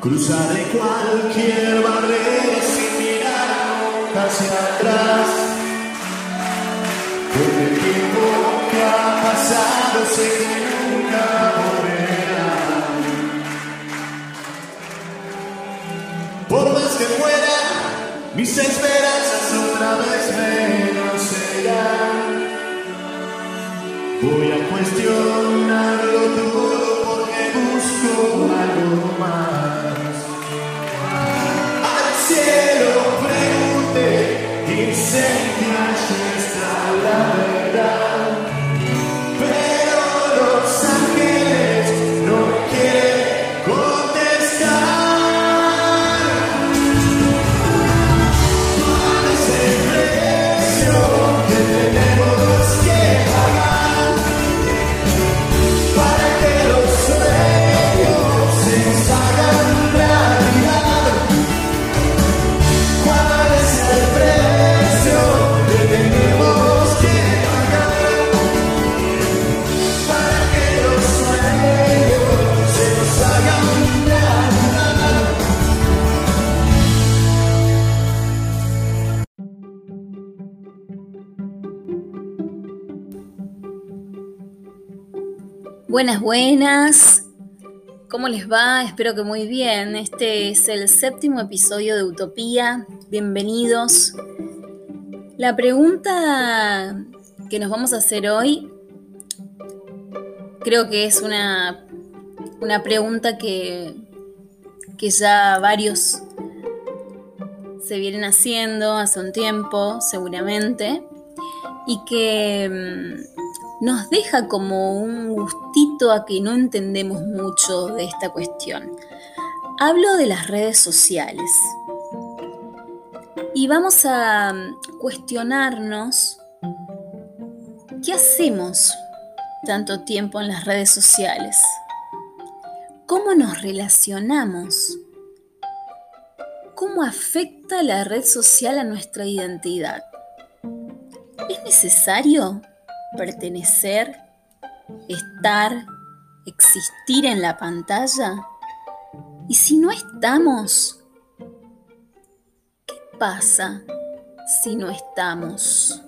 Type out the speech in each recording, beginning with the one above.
Cruzaré cualquier barrera sin mirar hacia atrás. Porque el tiempo que ha pasado sé que nunca volverá. Por más que muera, mis esperanzas otra vez menos serán. Voy a cuestionarlo todo porque busco algo más. Buenas, buenas. ¿Cómo les va? Espero que muy bien. Este es el séptimo episodio de Utopía. Bienvenidos. La pregunta que nos vamos a hacer hoy creo que es una, una pregunta que, que ya varios se vienen haciendo hace un tiempo, seguramente, y que mm, nos deja como un gustito a que no entendemos mucho de esta cuestión. Hablo de las redes sociales. Y vamos a mm, cuestionarnos qué hacemos tanto tiempo en las redes sociales. ¿Cómo nos relacionamos? ¿Cómo afecta la red social a nuestra identidad? ¿Es necesario pertenecer, estar, existir en la pantalla? ¿Y si no estamos? ¿Qué pasa si no estamos?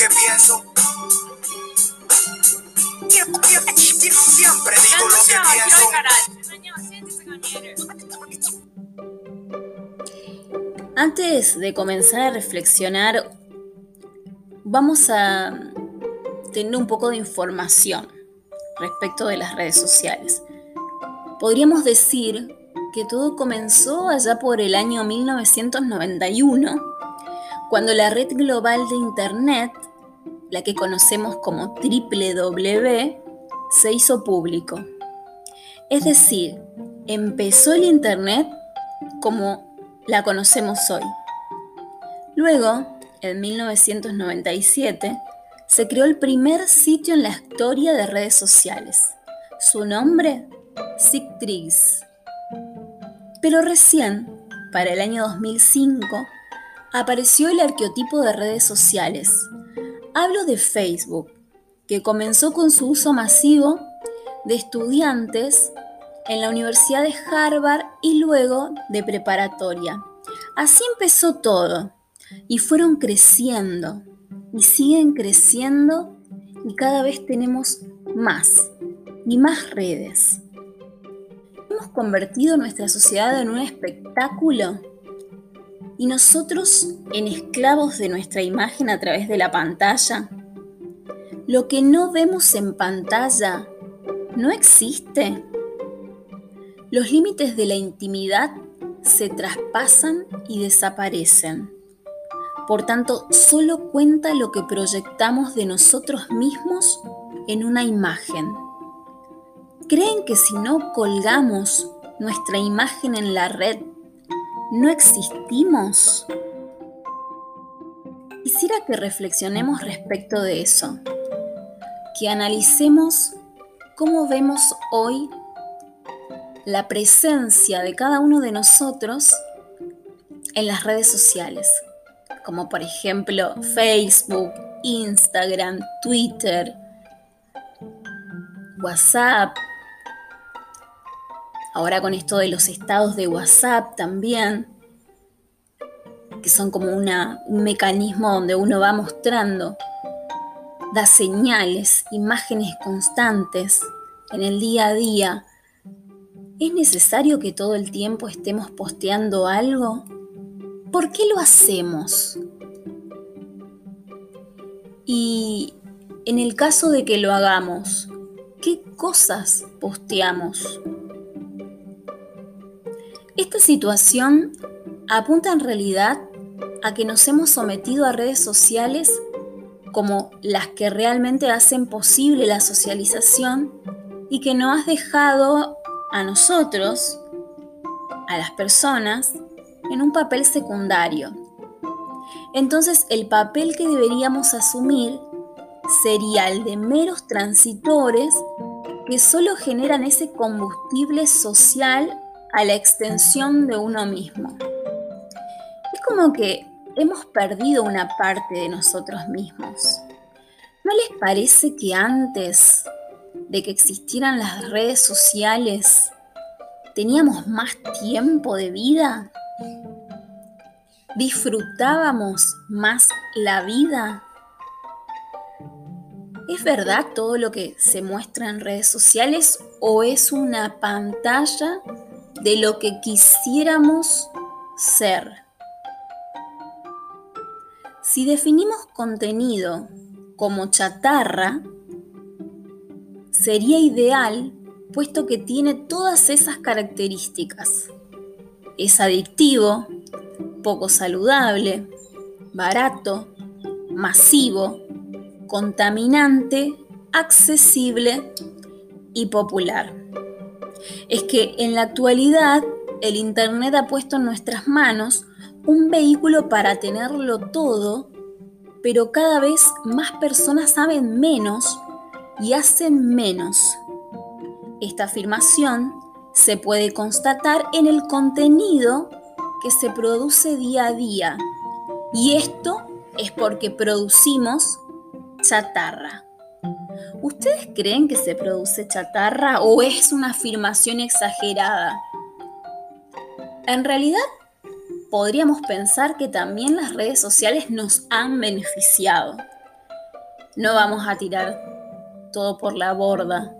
Que pienso. Siempre digo lo que pienso. Antes de comenzar a reflexionar, vamos a tener un poco de información respecto de las redes sociales. Podríamos decir que todo comenzó allá por el año 1991, cuando la red global de Internet, la que conocemos como www, se hizo público. Es decir, empezó el Internet como la conocemos hoy. Luego, en 1997, se creó el primer sitio en la historia de redes sociales. Su nombre, Sigtrix. Pero recién, para el año 2005, apareció el arqueotipo de redes sociales. Hablo de Facebook, que comenzó con su uso masivo de estudiantes en la Universidad de Harvard y luego de preparatoria. Así empezó todo y fueron creciendo y siguen creciendo y cada vez tenemos más y más redes. Hemos convertido nuestra sociedad en un espectáculo y nosotros en esclavos de nuestra imagen a través de la pantalla. Lo que no vemos en pantalla no existe. Los límites de la intimidad se traspasan y desaparecen. Por tanto, solo cuenta lo que proyectamos de nosotros mismos en una imagen. ¿Creen que si no colgamos nuestra imagen en la red, no existimos? Quisiera que reflexionemos respecto de eso, que analicemos cómo vemos hoy la presencia de cada uno de nosotros en las redes sociales, como por ejemplo Facebook, Instagram, Twitter, WhatsApp. Ahora con esto de los estados de WhatsApp también, que son como un mecanismo donde uno va mostrando, da señales, imágenes constantes en el día a día. ¿Es necesario que todo el tiempo estemos posteando algo? ¿Por qué lo hacemos? Y en el caso de que lo hagamos, ¿qué cosas posteamos? Esta situación apunta en realidad a que nos hemos sometido a redes sociales como las que realmente hacen posible la socialización y que no has dejado a nosotros, a las personas, en un papel secundario. Entonces el papel que deberíamos asumir sería el de meros transitores que solo generan ese combustible social a la extensión de uno mismo. Es como que hemos perdido una parte de nosotros mismos. ¿No les parece que antes de que existieran las redes sociales teníamos más tiempo de vida? ¿Disfrutábamos más la vida? ¿Es verdad todo lo que se muestra en redes sociales o es una pantalla de lo que quisiéramos ser? Si definimos contenido como chatarra, sería ideal puesto que tiene todas esas características. Es adictivo, poco saludable, barato, masivo, contaminante, accesible y popular. Es que en la actualidad el Internet ha puesto en nuestras manos un vehículo para tenerlo todo, pero cada vez más personas saben menos y hacen menos. Esta afirmación se puede constatar en el contenido que se produce día a día. Y esto es porque producimos chatarra. ¿Ustedes creen que se produce chatarra o es una afirmación exagerada? En realidad podríamos pensar que también las redes sociales nos han beneficiado. No vamos a tirar todo por la borda.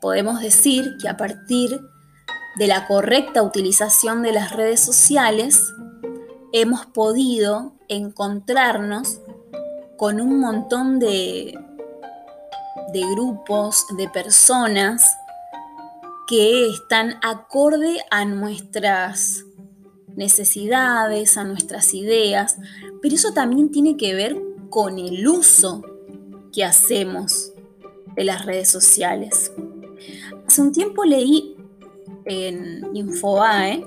Podemos decir que a partir de la correcta utilización de las redes sociales, hemos podido encontrarnos con un montón de, de grupos, de personas que están acorde a nuestras necesidades, a nuestras ideas, pero eso también tiene que ver con el uso que hacemos de las redes sociales. Hace un tiempo leí en Infobae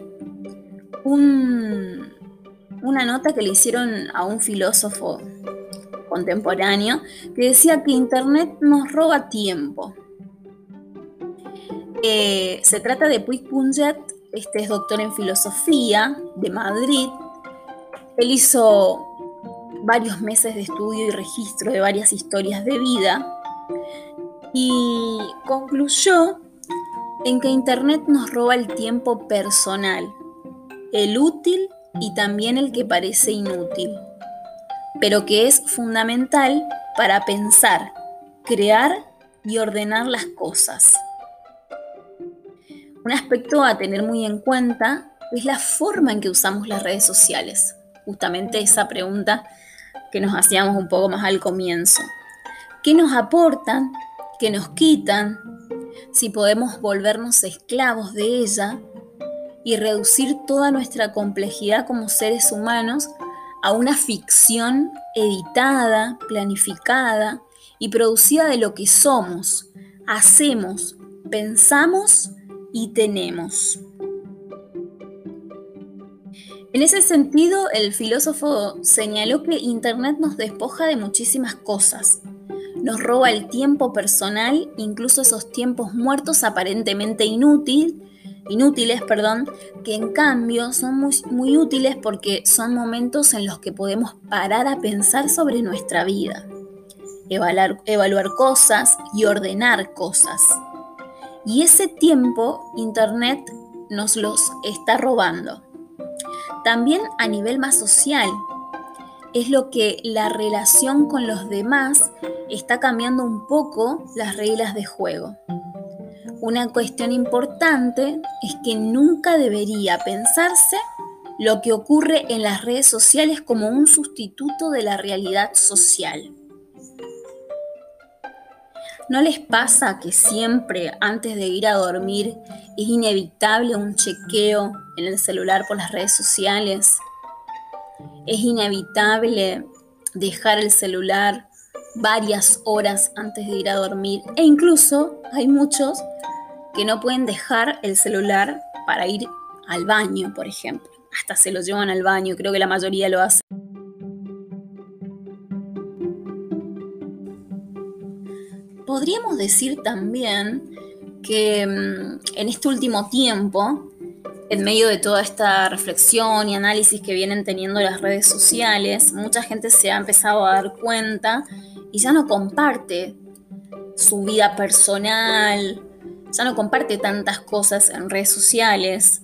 una nota que le hicieron a un filósofo contemporáneo que decía que Internet nos roba tiempo. Eh, se trata de Puig Punget, este es doctor en filosofía de Madrid. Él hizo varios meses de estudio y registro de varias historias de vida y concluyó en que Internet nos roba el tiempo personal, el útil y también el que parece inútil, pero que es fundamental para pensar, crear y ordenar las cosas. Un aspecto a tener muy en cuenta es la forma en que usamos las redes sociales. Justamente esa pregunta que nos hacíamos un poco más al comienzo. ¿Qué nos aportan? ¿Qué nos quitan? Si podemos volvernos esclavos de ella y reducir toda nuestra complejidad como seres humanos a una ficción editada, planificada y producida de lo que somos, hacemos, pensamos y tenemos. En ese sentido, el filósofo señaló que Internet nos despoja de muchísimas cosas. Nos roba el tiempo personal, incluso esos tiempos muertos aparentemente inútiles, inútiles, perdón, que en cambio son muy, muy útiles porque son momentos en los que podemos parar a pensar sobre nuestra vida, evaluar, evaluar cosas y ordenar cosas. Y ese tiempo Internet nos los está robando. También a nivel más social, es lo que la relación con los demás está cambiando un poco las reglas de juego. Una cuestión importante es que nunca debería pensarse lo que ocurre en las redes sociales como un sustituto de la realidad social. ¿No les pasa que siempre antes de ir a dormir es inevitable un chequeo en el celular por las redes sociales? Es inevitable dejar el celular varias horas antes de ir a dormir e incluso hay muchos que no pueden dejar el celular para ir al baño, por ejemplo. Hasta se lo llevan al baño, creo que la mayoría lo hace. Podríamos decir también que mm, en este último tiempo, en medio de toda esta reflexión y análisis que vienen teniendo las redes sociales, mucha gente se ha empezado a dar cuenta y ya no comparte su vida personal, ya no comparte tantas cosas en redes sociales.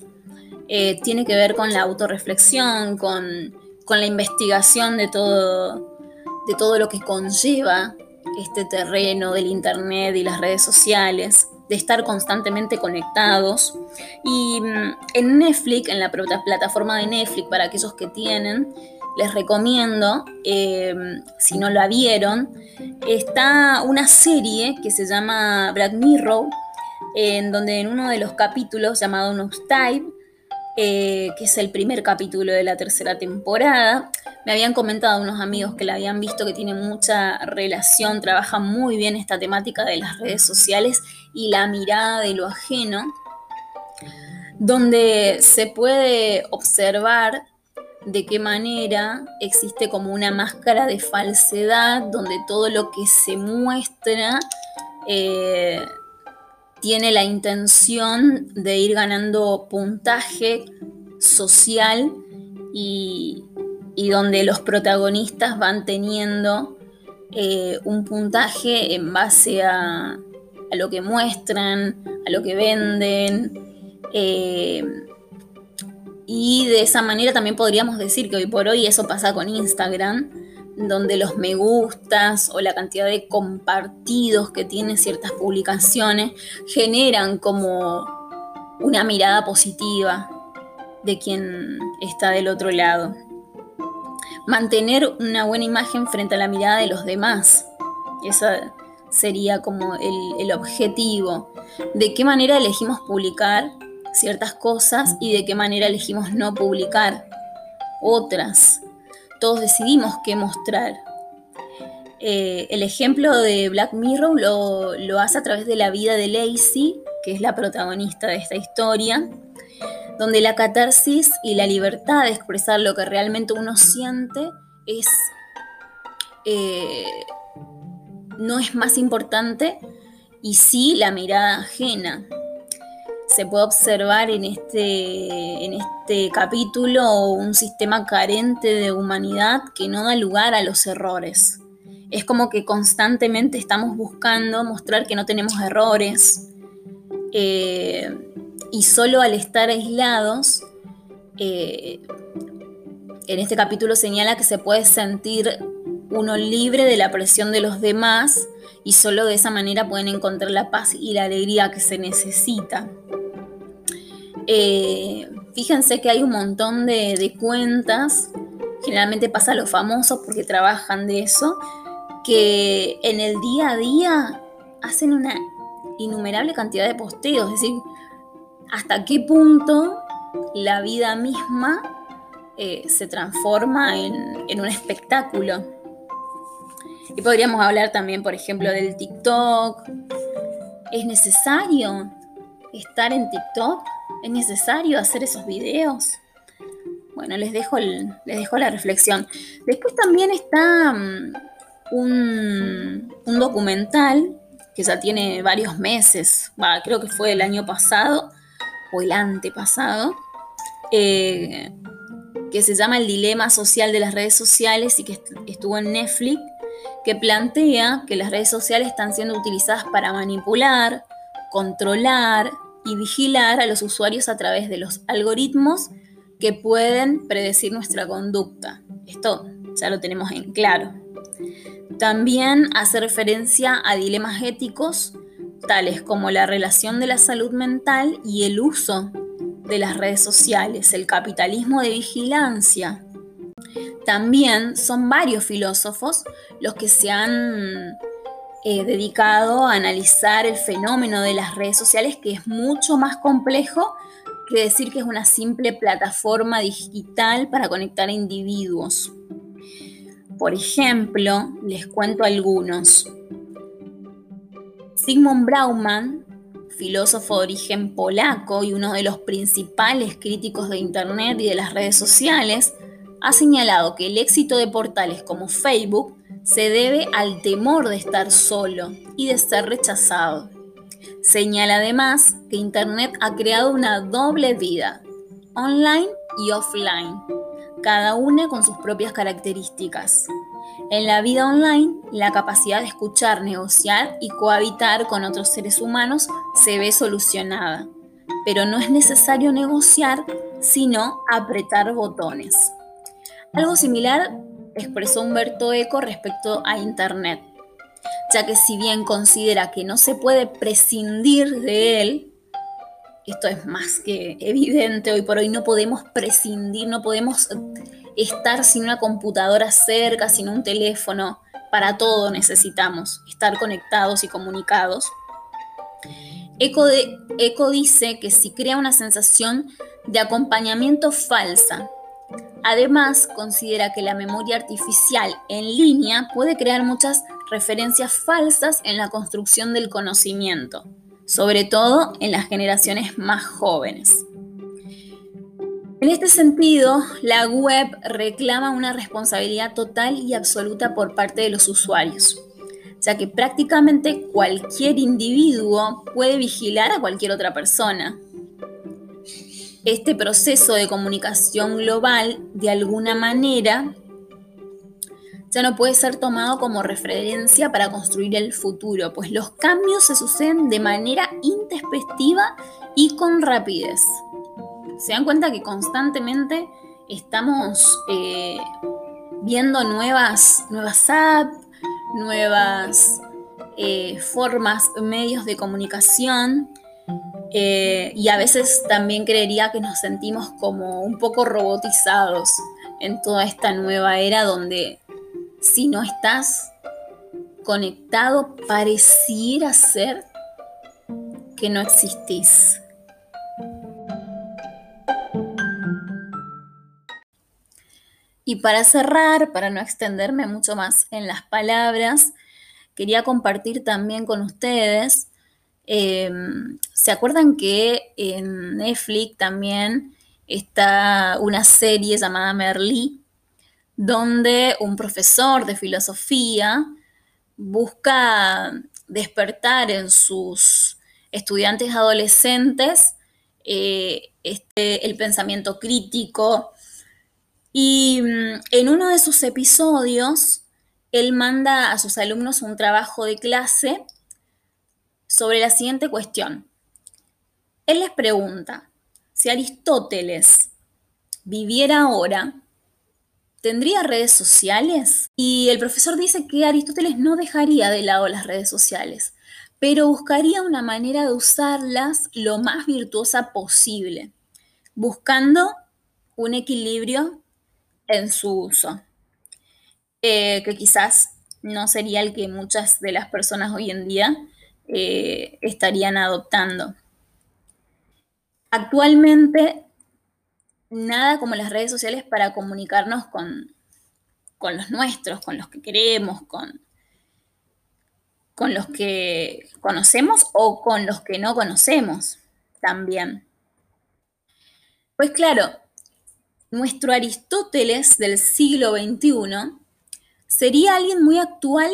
Eh, tiene que ver con la autorreflexión, con, con la investigación de todo, de todo lo que conlleva este terreno del Internet y las redes sociales, de estar constantemente conectados. Y mm, en Netflix, en la plataforma de Netflix, para aquellos que tienen, les recomiendo, eh, si no la vieron, está una serie que se llama Black Mirror, en donde en uno de los capítulos llamado Nostalgia, eh, que es el primer capítulo de la tercera temporada, me habían comentado unos amigos que la habían visto que tiene mucha relación, trabaja muy bien esta temática de las redes sociales y la mirada de lo ajeno, donde se puede observar de qué manera existe como una máscara de falsedad, donde todo lo que se muestra eh, tiene la intención de ir ganando puntaje social y, donde los protagonistas van teniendo eh, un puntaje en base a, lo que muestran, a lo que venden. Eh, y de esa manera también podríamos decir que hoy por hoy eso pasa con Instagram, donde los me gustas o la cantidad de compartidos que tienen ciertas publicaciones generan como una mirada positiva de quien está del otro lado. Mantener una buena imagen frente a la mirada de los demás. Esa sería como el, el objetivo. De qué manera elegimos publicar ciertas cosas y de qué manera elegimos no publicar otras todos decidimos qué mostrar. Eh, el ejemplo de Black Mirror lo, hace a través de la vida de Lacey, que es la protagonista de esta historia, donde la catarsis y la libertad de expresar lo que realmente uno siente es eh, no es más importante y sí la mirada ajena se puede observar en este, en este capítulo un sistema carente de humanidad que no da lugar a los errores. Es como que constantemente estamos buscando mostrar que no tenemos errores eh, y solo al estar aislados, eh, en este capítulo señala que se puede sentir uno libre de la presión de los demás y solo de esa manera pueden encontrar la paz y la alegría que se necesita. Eh, fíjense que hay un montón de, cuentas, generalmente pasa a los famosos porque trabajan de eso, que en el día a día hacen una innumerable cantidad de posteos, es decir, hasta qué punto la vida misma eh, se transforma en, un espectáculo. Y podríamos hablar también, por ejemplo, del TikTok. ¿Es necesario estar en TikTok? ¿Es necesario hacer esos videos? Bueno, les dejo, les dejo la reflexión. Después también está mm, un, documental que ya tiene varios meses, creo que fue el año pasado, o el antepasado, eh, que se llama El dilema social de las redes sociales y que estuvo en Netflix, que plantea que las redes sociales están siendo utilizadas para manipular, controlar y vigilar a los usuarios a través de los algoritmos que pueden predecir nuestra conducta. Esto ya lo tenemos en claro. También hace referencia a dilemas éticos tales como la relación de la salud mental y el uso de las redes sociales, el capitalismo de vigilancia. También son varios filósofos los que se han eh, dedicado a analizar el fenómeno de las redes sociales, que es mucho más complejo que decir que es una simple plataforma digital para conectar a individuos. Por ejemplo, les cuento algunos. Sigmund Brauman, filósofo de origen polaco y uno de los principales críticos de Internet y de las redes sociales, ha señalado que el éxito de portales como Facebook se debe al temor de estar solo y de ser rechazado. Señala además que Internet ha creado una doble vida, online y offline, cada una con sus propias características. En la vida online, la capacidad de escuchar, negociar y cohabitar con otros seres humanos se ve solucionada, pero no es necesario negociar, sino apretar botones. Algo similar expresó Humberto Eco respecto a Internet, ya que si bien considera que no se puede prescindir de él, esto es más que evidente hoy por hoy, no podemos prescindir, no podemos estar sin una computadora cerca, sin un teléfono, para todo necesitamos estar conectados y comunicados. Eco, Eco dice que si crea una sensación de acompañamiento falsa, Además, considera que la memoria artificial en línea puede crear muchas referencias falsas en la construcción del conocimiento, sobre todo en las generaciones más jóvenes. En este sentido, la web reclama una responsabilidad total y absoluta por parte de los usuarios, ya que prácticamente cualquier individuo puede vigilar a cualquier otra persona. Este proceso de comunicación global, de alguna manera, ya no puede ser tomado como referencia para construir el futuro, pues los cambios se suceden de manera intempestiva y con rapidez se dan cuenta que constantemente estamos eh, viendo nuevas, nuevas apps, nuevas eh, formas, medios de comunicación. Eh, y a veces también creería que nos sentimos como un poco robotizados en toda esta nueva era donde si no estás conectado pareciera ser que no existís. Y para cerrar, para no extenderme mucho más en las palabras, quería compartir también con ustedes, em, ¿se acuerdan que en Netflix también está una serie llamada Merlí, donde un profesor de filosofía busca despertar en sus estudiantes adolescentes eh, este, el pensamiento crítico, y mm, en uno de sus episodios, él manda a sus alumnos un trabajo de clase sobre la siguiente cuestión. Él les pregunta, si Aristóteles viviera ahora, ¿tendría redes sociales? Y el profesor dice que Aristóteles no dejaría de lado las redes sociales, pero buscaría una manera de usarlas lo más virtuosa posible, buscando un equilibrio en su uso, eh, que quizás no sería el que muchas de las personas hoy en día eh, estarían adoptando. Actualmente, nada como las redes sociales para comunicarnos con, con los nuestros, con los que queremos, con, con los que conocemos o con los que no conocemos también. Pues claro, nuestro Aristóteles del siglo XXI sería alguien muy actual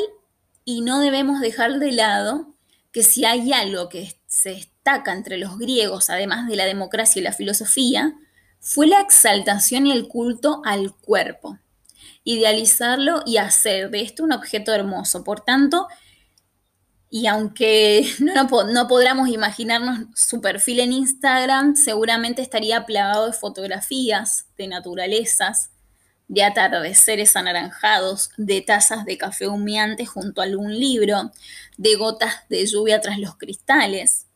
y no debemos dejar de lado que si hay algo que se destaca entre los griegos, además de la democracia y la filosofía, fue la exaltación y el culto al cuerpo, idealizarlo y hacer de esto un objeto hermoso. Por tanto, y aunque no, no, podamos imaginarnos su perfil en Instagram, seguramente estaría plagado de fotografías, de naturalezas, de atardeceres anaranjados, de tazas de café humeante junto a algún libro, de gotas de lluvia tras los cristales.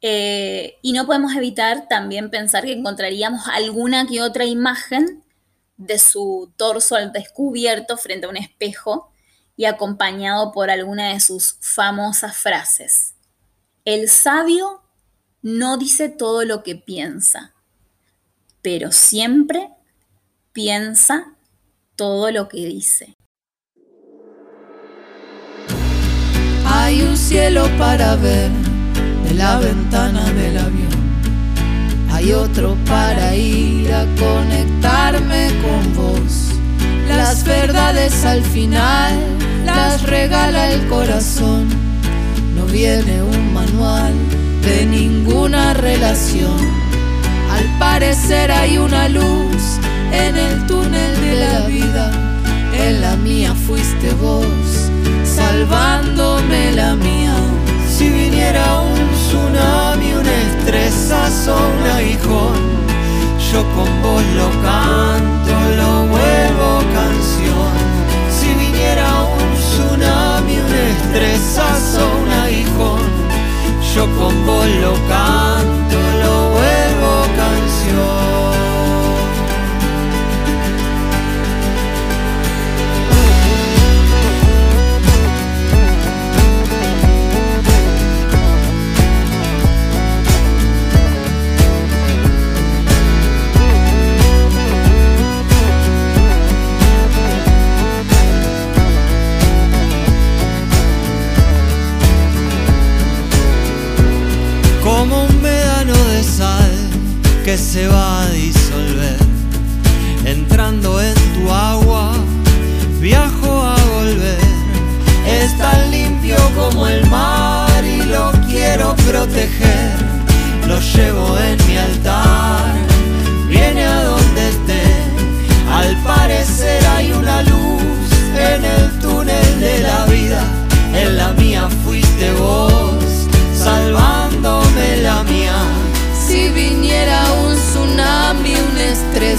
Eh, y no podemos evitar también pensar que encontraríamos alguna que otra imagen de su torso al descubierto frente a un espejo y acompañado por alguna de sus famosas frases. El sabio no dice todo lo que piensa, pero siempre piensa todo lo que dice. Hay un cielo para ver de la ventana del avión. Hay otro para ir a conectarme con vos. Las verdades al final las regala el corazón. No viene un manual de ninguna relación. Al parecer hay una luz en el túnel de la vida. En la mía fuiste vos, salvándome la mía. Si viniera un tsunami, un estresazo, un aguijón, yo con vos lo canto, lo vuelvo canción. Si viniera un tsunami, un estresazo, un aguijón, yo con vos lo canto, lo